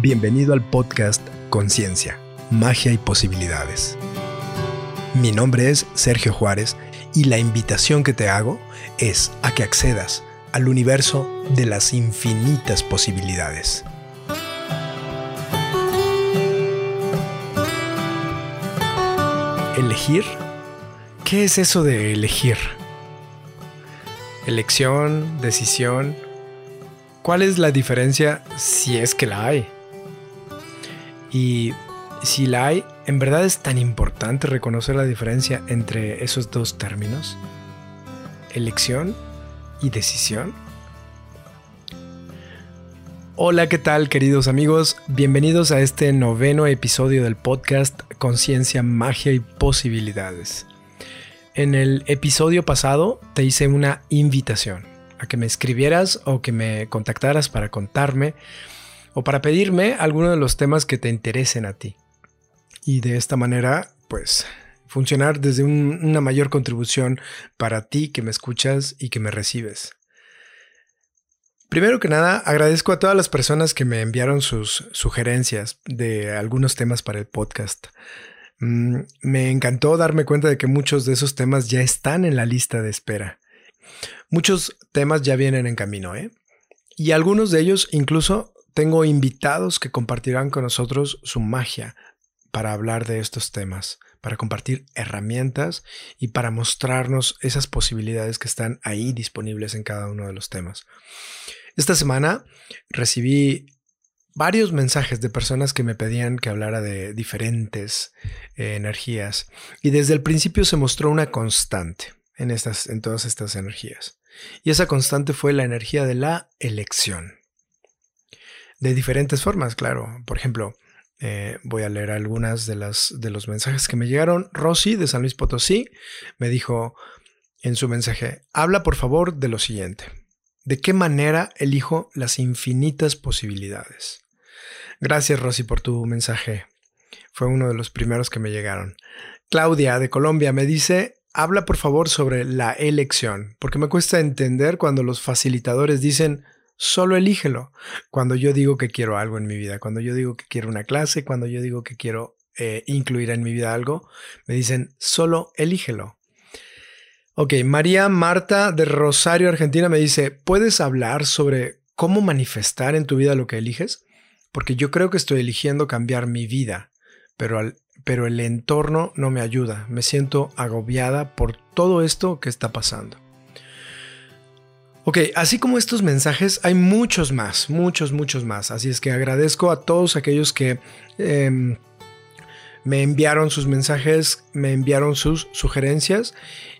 Bienvenido al podcast Conciencia, Magia y Posibilidades. Mi nombre es Sergio Juárez y la invitación que te hago es a que accedas al universo de las infinitas posibilidades. ¿Elegir? ¿Qué es eso de elegir? Elección, decisión. ¿Cuál es la diferencia si es que la hay? Y si la hay, ¿en verdad es tan importante reconocer la diferencia entre esos dos términos? Elección y decisión. Hola, ¿qué tal queridos amigos? Bienvenidos a este noveno episodio del podcast Conciencia, Magia y Posibilidades. En el episodio pasado te hice una invitación a que me escribieras o que me contactaras para contarme o para pedirme alguno de los temas que te interesen a ti. Y de esta manera, pues, funcionar desde una mayor contribución para ti que me escuchas y que me recibes. Primero que nada, agradezco a todas las personas que me enviaron sus sugerencias de algunos temas para el podcast. Mm, me encantó darme cuenta de que muchos de esos temas ya están en la lista de espera. Muchos temas ya vienen en camino, ¿eh? Y algunos de ellos incluso tengo invitados que compartirán con nosotros su magia para hablar de estos temas, para compartir herramientas y para mostrarnos esas posibilidades que están ahí disponibles en cada uno de los temas. Esta semana recibí varios mensajes de personas que me pedían que hablara de diferentes eh, energías y desde el principio se mostró una constante en, estas, en todas estas energías. Y esa constante fue la energía de la elección. De diferentes formas, claro. Por ejemplo, eh, voy a leer algunas de, las, de los mensajes que me llegaron. Rosy de San Luis Potosí me dijo en su mensaje, habla por favor de lo siguiente. ¿De qué manera elijo las infinitas posibilidades? Gracias, Rosy, por tu mensaje. Fue uno de los primeros que me llegaron. Claudia, de Colombia, me dice, habla por favor sobre la elección, porque me cuesta entender cuando los facilitadores dicen, solo elígelo. Cuando yo digo que quiero algo en mi vida, cuando yo digo que quiero una clase, cuando yo digo que quiero eh, incluir en mi vida algo, me dicen, solo elígelo. Ok, María Marta de Rosario, Argentina, me dice, ¿puedes hablar sobre cómo manifestar en tu vida lo que eliges? Porque yo creo que estoy eligiendo cambiar mi vida, pero, pero el entorno no me ayuda. Me siento agobiada por todo esto que está pasando. Ok, así como estos mensajes, hay muchos más, muchos, muchos más. Así es que agradezco a todos aquellos que em, me enviaron sus mensajes, me enviaron sus sugerencias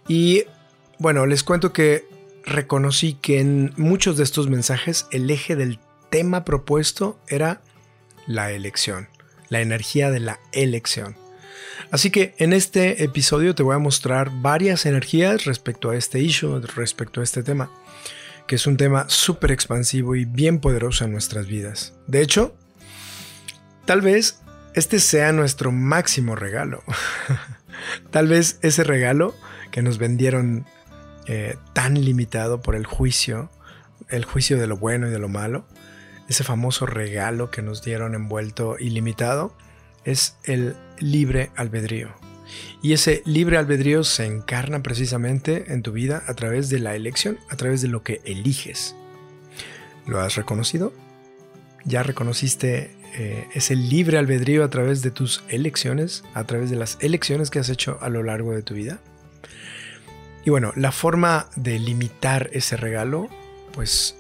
y bueno, les cuento que reconocí que en muchos de estos mensajes el eje del tema propuesto era la elección, la energía de la elección. Así que en este episodio te voy a mostrar varias energías respecto a este issue, respecto a este tema, que es un tema súper expansivo y bien poderoso en nuestras vidas. De hecho, tal vez este sea nuestro máximo regalo. Tal vez ese regalo que nos vendieron eh, tan limitado por el juicio, el juicio de lo bueno y de lo malo, ese famoso regalo que nos dieron envuelto ilimitado, es el libre albedrío. Y ese libre albedrío se encarna precisamente en tu vida a través de la elección, a través de lo que eliges. ¿Lo has reconocido? ¿Ya reconociste eh, es el libre albedrío a través de tus elecciones, a través de las elecciones que has hecho a lo largo de tu vida. Y bueno, la forma de limitar ese regalo, pues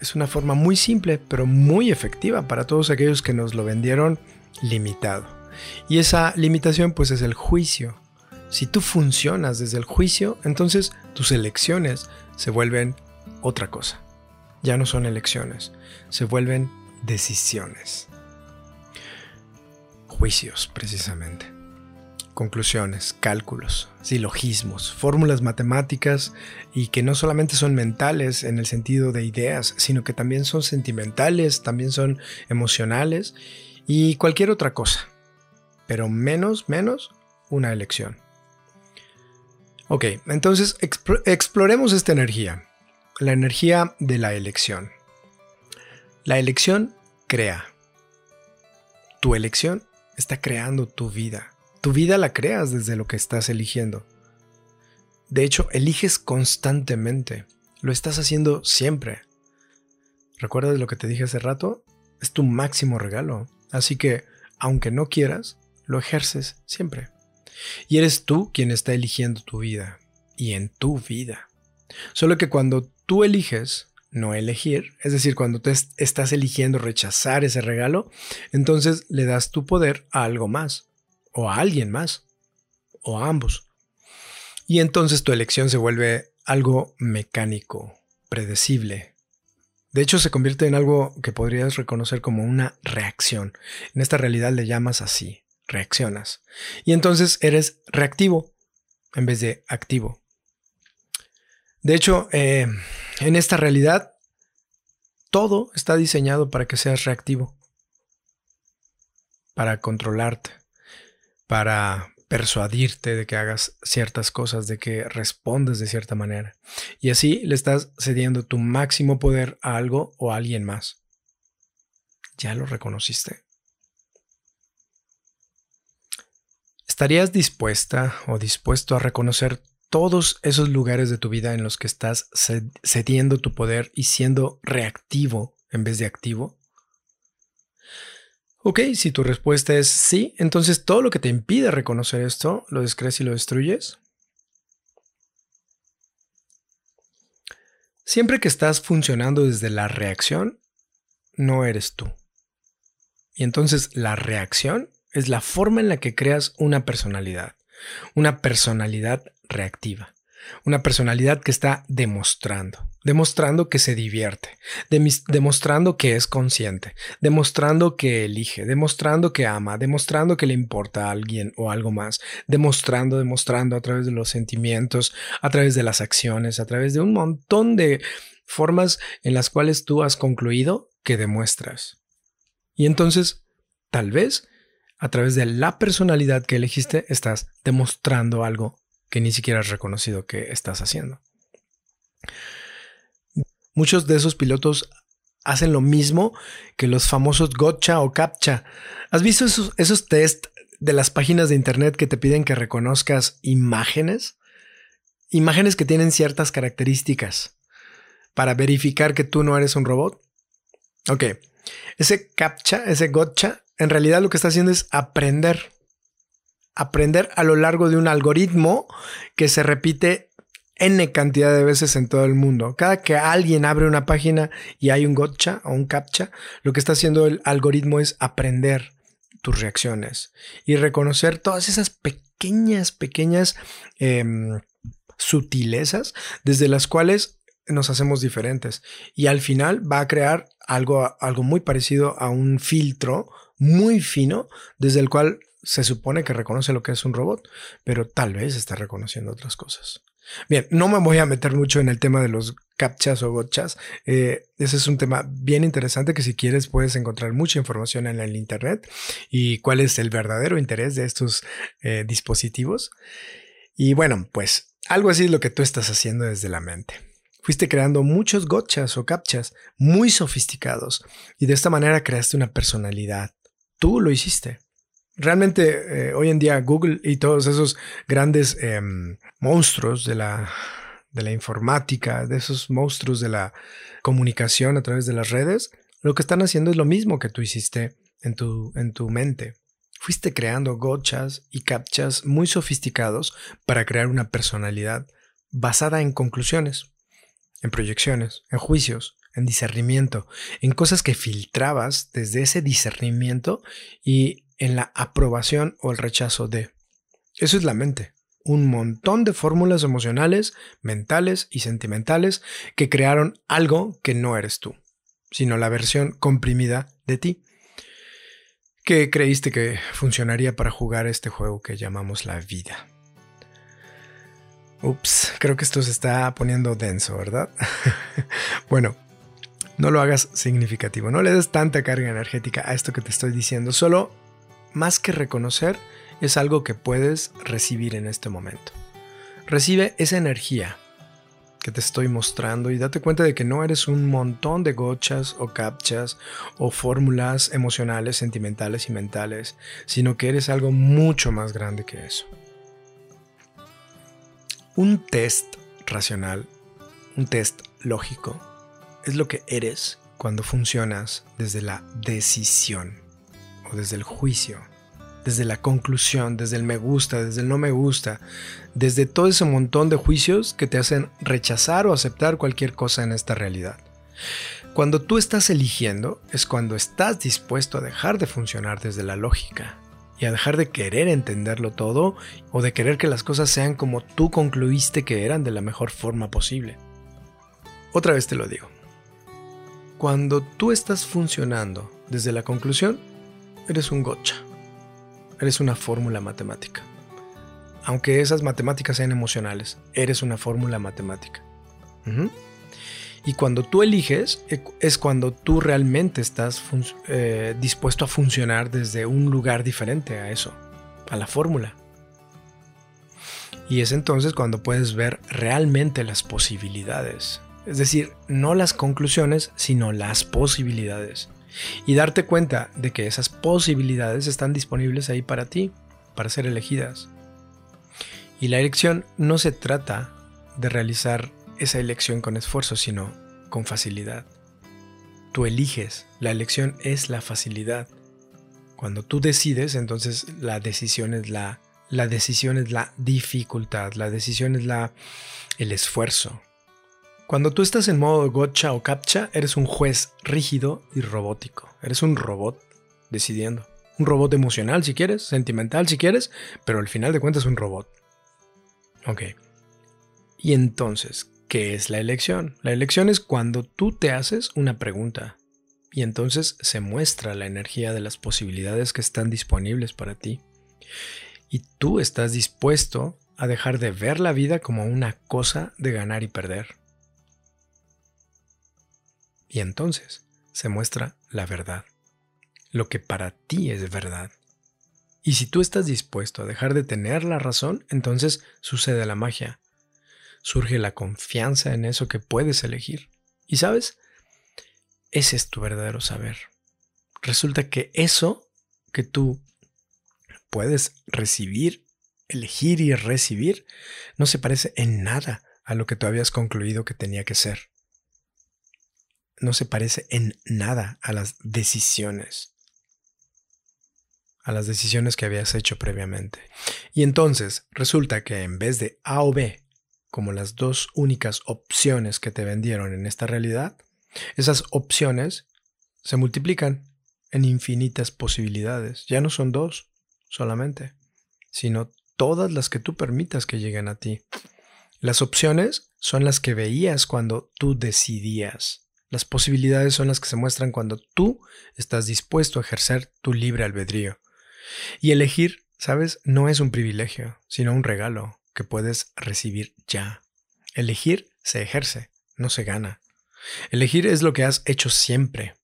es una forma muy simple, pero muy efectiva para todos aquellos que nos lo vendieron limitado. Y esa limitación pues es el juicio. Si tú funcionas desde el juicio, entonces tus elecciones se vuelven otra cosa. Ya no son elecciones, se vuelven decisiones juicios, precisamente. Conclusiones, cálculos, silogismos, fórmulas matemáticas y que no solamente son mentales en el sentido de ideas, sino que también son sentimentales, también son emocionales y cualquier otra cosa. Pero menos, menos una elección. Ok, entonces exploremos esta energía, la energía de la elección. La elección crea, tu elección está creando tu vida. Tu vida la creas desde lo que estás eligiendo. De hecho, eliges constantemente. Lo estás haciendo siempre. ¿Recuerdas lo que te dije hace rato? Es tu máximo regalo. Así que, aunque no quieras, lo ejerces siempre. Y eres tú quien está eligiendo tu vida. Y en tu vida. Solo que cuando tú eliges no elegir, es decir, cuando te estás eligiendo rechazar ese regalo, entonces le das tu poder a algo más, o a alguien más, o a ambos. Y entonces tu elección se vuelve algo mecánico, predecible. De hecho, se convierte en algo que podrías reconocer como una reacción. En esta realidad le llamas así, reaccionas. Y entonces eres reactivo en vez de activo. De hecho, eh, en esta realidad, todo está diseñado para que seas reactivo, para controlarte, para persuadirte de que hagas ciertas cosas, de que respondes de cierta manera. Y así le estás cediendo tu máximo poder a algo o a alguien más. ¿Ya lo reconociste? ¿Estarías dispuesta o dispuesto a reconocer todos esos lugares de tu vida en los que estás cediendo tu poder y siendo reactivo en vez de activo? Ok, si tu respuesta es sí, entonces todo lo que te impide reconocer esto, lo descrees y lo destruyes. Siempre que estás funcionando desde la reacción, no eres tú. Y entonces la reacción es la forma en la que creas una personalidad. Una personalidad reactiva. Una personalidad que está demostrando, demostrando que se divierte, demostrando que es consciente, demostrando que elige, demostrando que ama, demostrando que le importa a alguien o algo más, demostrando, demostrando a través de los sentimientos, a través de las acciones, a través de un montón de formas en las cuales tú has concluido que demuestras. Y entonces, tal vez, a través de la personalidad que elegiste, estás demostrando algo que ni siquiera has reconocido que estás haciendo. Muchos de esos pilotos hacen lo mismo que los famosos gotcha o captcha. ¿Has visto esos, esos test de las páginas de internet que te piden que reconozcas imágenes? Imágenes que tienen ciertas características para verificar que tú no eres un robot. Ok, ese captcha, ese gotcha, en realidad lo que está haciendo es aprender aprender a lo largo de un algoritmo que se repite n cantidad de veces en todo el mundo. Cada que alguien abre una página y hay un gotcha o un captcha, lo que está haciendo el algoritmo es aprender tus reacciones y reconocer todas esas pequeñas, pequeñas em, sutilezas desde las cuales nos hacemos diferentes. Y al final va a crear algo, algo muy parecido a un filtro muy fino desde el cual se supone que reconoce lo que es un robot, pero tal vez está reconociendo otras cosas. Bien, no me voy a meter mucho en el tema de los captchas o gotchas. Eh, ese es un tema bien interesante que si quieres puedes encontrar mucha información en el Internet y cuál es el verdadero interés de estos eh, dispositivos. Y bueno, pues algo así es lo que tú estás haciendo desde la mente. Fuiste creando muchos gotchas o captchas muy sofisticados y de esta manera creaste una personalidad. Tú lo hiciste realmente eh, hoy en día Google y todos esos grandes em, monstruos de la, de la informática, de esos monstruos de la comunicación a través de las redes, lo que están haciendo es lo mismo que tú hiciste en tu, en tu mente. Fuiste creando gochas y captchas muy sofisticados para crear una personalidad basada en conclusiones, en proyecciones, en juicios, en discernimiento, en cosas que filtrabas desde ese discernimiento y en la aprobación o el rechazo de. Eso es la mente. Un montón de fórmulas emocionales, mentales y sentimentales que crearon algo que no eres tú, sino la versión comprimida de ti. Que creíste que funcionaría para jugar este juego que llamamos la vida. Ups, creo que esto se está poniendo denso, ¿verdad? bueno, no lo hagas significativo, no le des tanta carga energética a esto que te estoy diciendo, solo más que reconocer, es algo que puedes recibir en este momento. Recibe esa energía que te estoy mostrando y date cuenta de que no eres un montón de gochas o captchas o fórmulas emocionales, sentimentales y mentales, sino que eres algo mucho más grande que eso. Un test racional, un test lógico, es lo que eres cuando funcionas desde la decisión o desde el juicio desde la conclusión, desde el me gusta, desde el no me gusta, desde todo ese montón de juicios que te hacen rechazar o aceptar cualquier cosa en esta realidad. Cuando tú estás eligiendo es cuando estás dispuesto a dejar de funcionar desde la lógica y a dejar de querer entenderlo todo o de querer que las cosas sean como tú concluiste que eran de la mejor forma posible. Otra vez te lo digo. Cuando tú estás funcionando desde la conclusión, eres un gocha eres una fórmula matemática. Aunque esas matemáticas sean emocionales, eres una fórmula matemática. Y cuando tú eliges, e, es cuando tú realmente estás eh, dispuesto a funcionar desde un lugar diferente a eso, a la fórmula. Y es entonces cuando puedes ver realmente las posibilidades. Es decir, no las conclusiones, sino las posibilidades y darte cuenta de que esas posibilidades están disponibles ahí para ti, para ser elegidas. Y la elección no se trata de realizar esa elección con esfuerzo, sino con facilidad. Tú eliges, la elección es la facilidad. Cuando tú decides, entonces la decisión es la la decisión es la dificultad, la decisión es la el esfuerzo, cuando tú estás en modo gotcha o captcha, eres un juez rígido y robótico. Eres un robot decidiendo. Un robot emocional si quieres, sentimental si quieres, pero al final de cuentas un robot. Ok. Y entonces, ¿qué es la elección? La elección es cuando tú te haces una pregunta y entonces se muestra la energía de las posibilidades que están disponibles para ti. Y tú estás dispuesto a dejar de ver la vida como una cosa de ganar y perder y entonces se muestra la verdad, lo que para ti es verdad. Y si tú estás dispuesto a dejar de tener la razón, entonces sucede la magia. Surge la confianza en eso que puedes elegir. Y sabes, ese es tu verdadero saber. Resulta que eso que tú puedes recibir, elegir y recibir, no se parece en nada a lo que tú habías concluido que tenía que ser no se parece en nada a las decisiones, a las decisiones que habías hecho previamente. Y entonces resulta que en vez de A o B, como las dos únicas opciones que te vendieron en esta realidad, esas opciones se multiplican en infinitas posibilidades. Ya no son dos solamente, sino todas las que tú permitas que lleguen a ti. Las opciones son las que veías cuando tú decidías. Las posibilidades son las que se muestran cuando tú estás dispuesto a ejercer tu libre albedrío. Y elegir, ¿sabes? No es un privilegio, sino un regalo que puedes recibir ya. Elegir se ejerce, no se gana. Elegir es lo que has hecho siempre.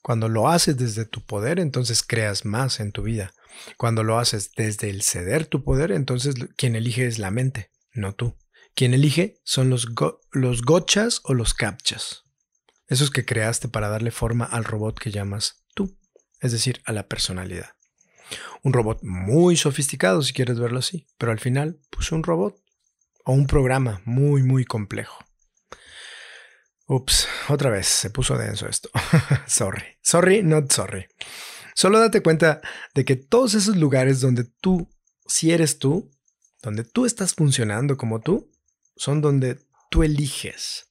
Cuando lo haces desde tu poder, entonces creas más en tu vida. Cuando lo haces desde el ceder tu poder, entonces quien elige es la mente, no tú. Quien elige son los, los gochas o los captchas. Esos que creaste para darle forma al robot que llamas tú, es decir, a la personalidad. Un robot muy sofisticado, si quieres verlo así, pero al final, pues un robot o un programa muy, muy complejo. Ups, otra vez se puso denso esto. sorry. Sorry, not sorry. Solo date cuenta de que todos esos lugares donde tú, si eres tú, donde tú estás funcionando como tú, son donde tú eliges.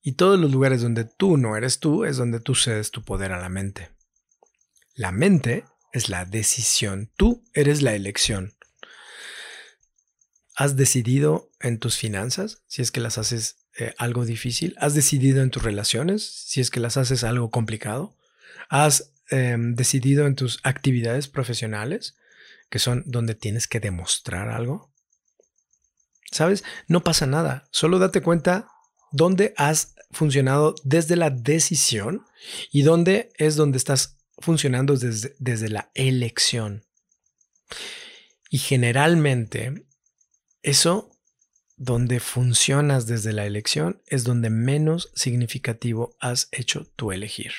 Y todos los lugares donde tú no eres tú es donde tú cedes tu poder a la mente. La mente es la decisión, tú eres la elección. ¿Has decidido en tus finanzas si es que las haces eh, algo difícil? ¿Has decidido en tus relaciones si es que las haces algo complicado? ¿Has em, decidido en tus actividades profesionales que son donde tienes que demostrar algo? ¿Sabes? No pasa nada. Solo date cuenta dónde has funcionado desde la decisión y dónde es donde estás funcionando desde, desde la elección. Y generalmente eso donde funcionas desde la elección es donde menos significativo has hecho tu elegir.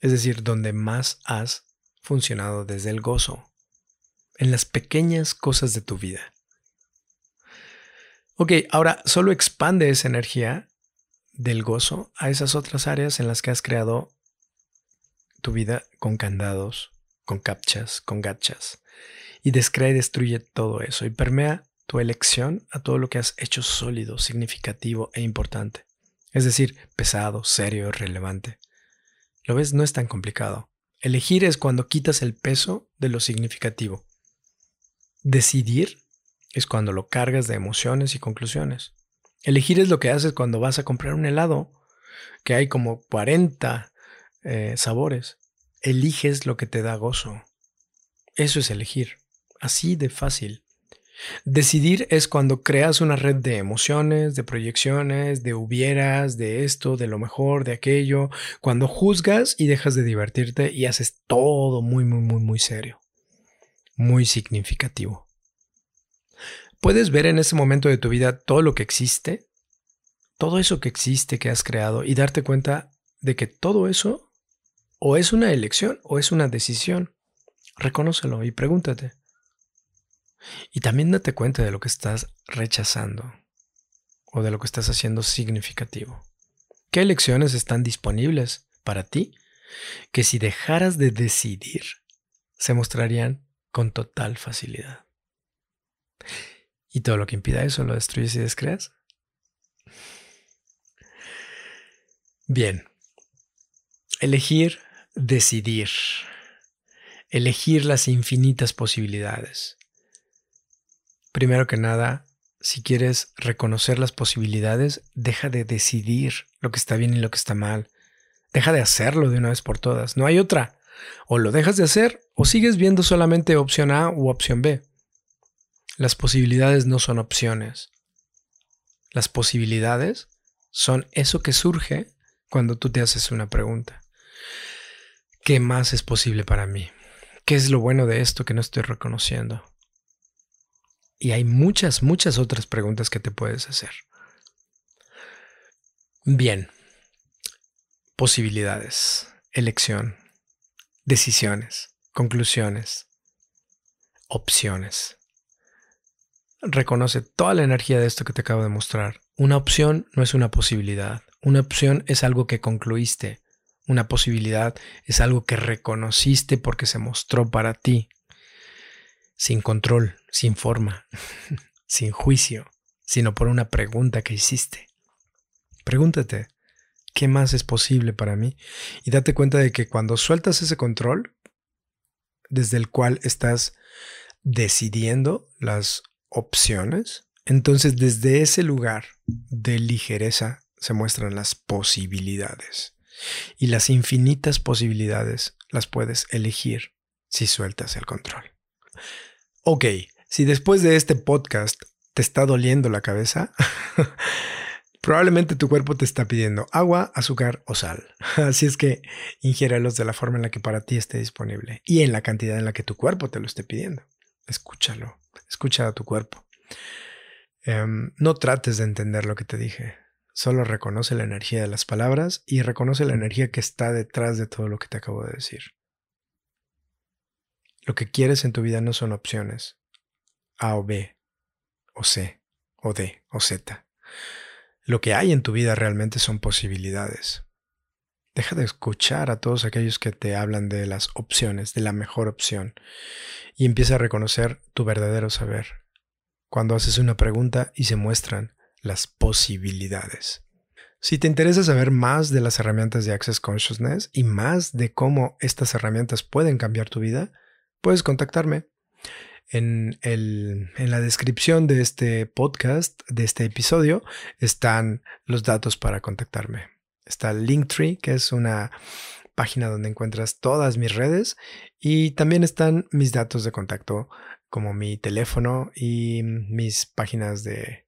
Es decir, donde más has funcionado desde el gozo, en las pequeñas cosas de tu vida. Ok, ahora solo expande esa energía del gozo a esas otras áreas en las que has creado tu vida con candados, con captchas, con gachas. Y descrea y destruye todo eso y permea tu elección a todo lo que has hecho sólido, significativo e importante. Es decir, pesado, serio, relevante. ¿Lo ves? No es tan complicado. Elegir es cuando quitas el peso de lo significativo. Decidir es cuando lo cargas de emociones y conclusiones. Elegir es lo que haces cuando vas a comprar un helado, que hay como 40 eh, sabores. Eliges lo que te da gozo. Eso es elegir. Así de fácil. Decidir es cuando creas una red de emociones, de proyecciones, de hubieras, de esto, de lo mejor, de aquello, cuando juzgas y dejas de divertirte y haces todo muy, muy, muy, muy serio, muy significativo. Puedes ver en ese momento de tu vida todo lo que existe, todo eso que existe que has creado y darte cuenta de que todo eso o es una elección o es una decisión. Reconócelo y pregúntate. Y también date cuenta de lo que estás rechazando o de lo que estás haciendo significativo. ¿Qué elecciones están disponibles para ti que si dejaras de decidir se mostrarían con total facilidad? Y todo lo que impida eso lo destruyes y descreas. Bien. Elegir, decidir. Elegir las infinitas posibilidades. Primero que nada, si quieres reconocer las posibilidades, deja de decidir lo que está bien y lo que está mal. Deja de hacerlo de una vez por todas. No hay otra. O lo dejas de hacer o sigues viendo solamente opción A u opción B. Las posibilidades no son opciones. Las posibilidades son eso que surge cuando tú te haces una pregunta. ¿Qué más es posible para mí? ¿Qué es lo bueno de esto que no estoy reconociendo? Y hay muchas, muchas otras preguntas que te puedes hacer. Bien. Posibilidades, elección, decisiones, conclusiones, opciones. Reconoce toda la energía de esto que te acabo de mostrar. Una opción no es una posibilidad. Una opción es algo que concluiste. Una posibilidad es algo que reconociste porque se mostró para ti sin control, sin forma, sin juicio, sino por una pregunta que hiciste. Pregúntate, ¿qué más es posible para mí? Y date cuenta de que cuando sueltas ese control, desde el cual estás decidiendo las opciones, entonces desde ese lugar de ligereza se muestran las posibilidades. Y las infinitas posibilidades las puedes elegir si sueltas el control. Ok, si después de este podcast te está doliendo la cabeza, probablemente tu cuerpo te está pidiendo agua, azúcar o sal. Así es que ingiérelos de la forma en la que para ti esté disponible y en la cantidad en la que tu cuerpo te lo esté pidiendo. Escúchalo, escucha a tu cuerpo. Em, no trates de entender lo que te dije. Solo reconoce la energía de las palabras y reconoce la energía que está detrás de todo lo que te acabo de decir. Lo que quieres en tu vida no son opciones. A o B, o C, o D, o Z. Lo que hay en tu vida realmente son posibilidades. Deja de escuchar a todos aquellos que te hablan de las opciones, de la mejor opción, y empieza a reconocer tu verdadero saber. Cuando haces una pregunta y se muestran las posibilidades. Si te interesa saber más de las herramientas de Access Consciousness y más de cómo estas herramientas pueden cambiar tu vida, puedes contactarme. En, el, en, la descripción de este podcast, de este episodio, están los datos para contactarme. Está Linktree, que es una página donde encuentras todas mis redes y también están mis datos de contacto como mi teléfono y mis páginas de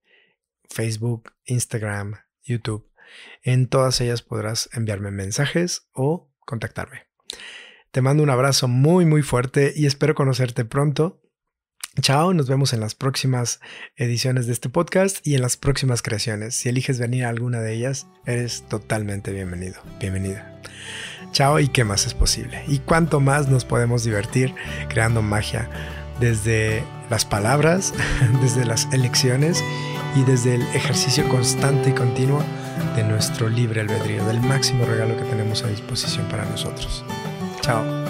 Facebook, Instagram, YouTube. En todas ellas podrás enviarme mensajes o contactarme. Te mando un abrazo muy muy fuerte y espero conocerte pronto. Chao, nos vemos en las próximas ediciones de este podcast y en las próximas creaciones. Si eliges venir a alguna de ellas, eres totalmente bienvenido, bienvenida. Chao y qué más es posible. Y cuánto más nos podemos divertir creando magia desde las palabras, desde las elecciones y desde el ejercicio constante y continuo de nuestro libre albedrío, del máximo regalo que tenemos a disposición para nosotros. Chao.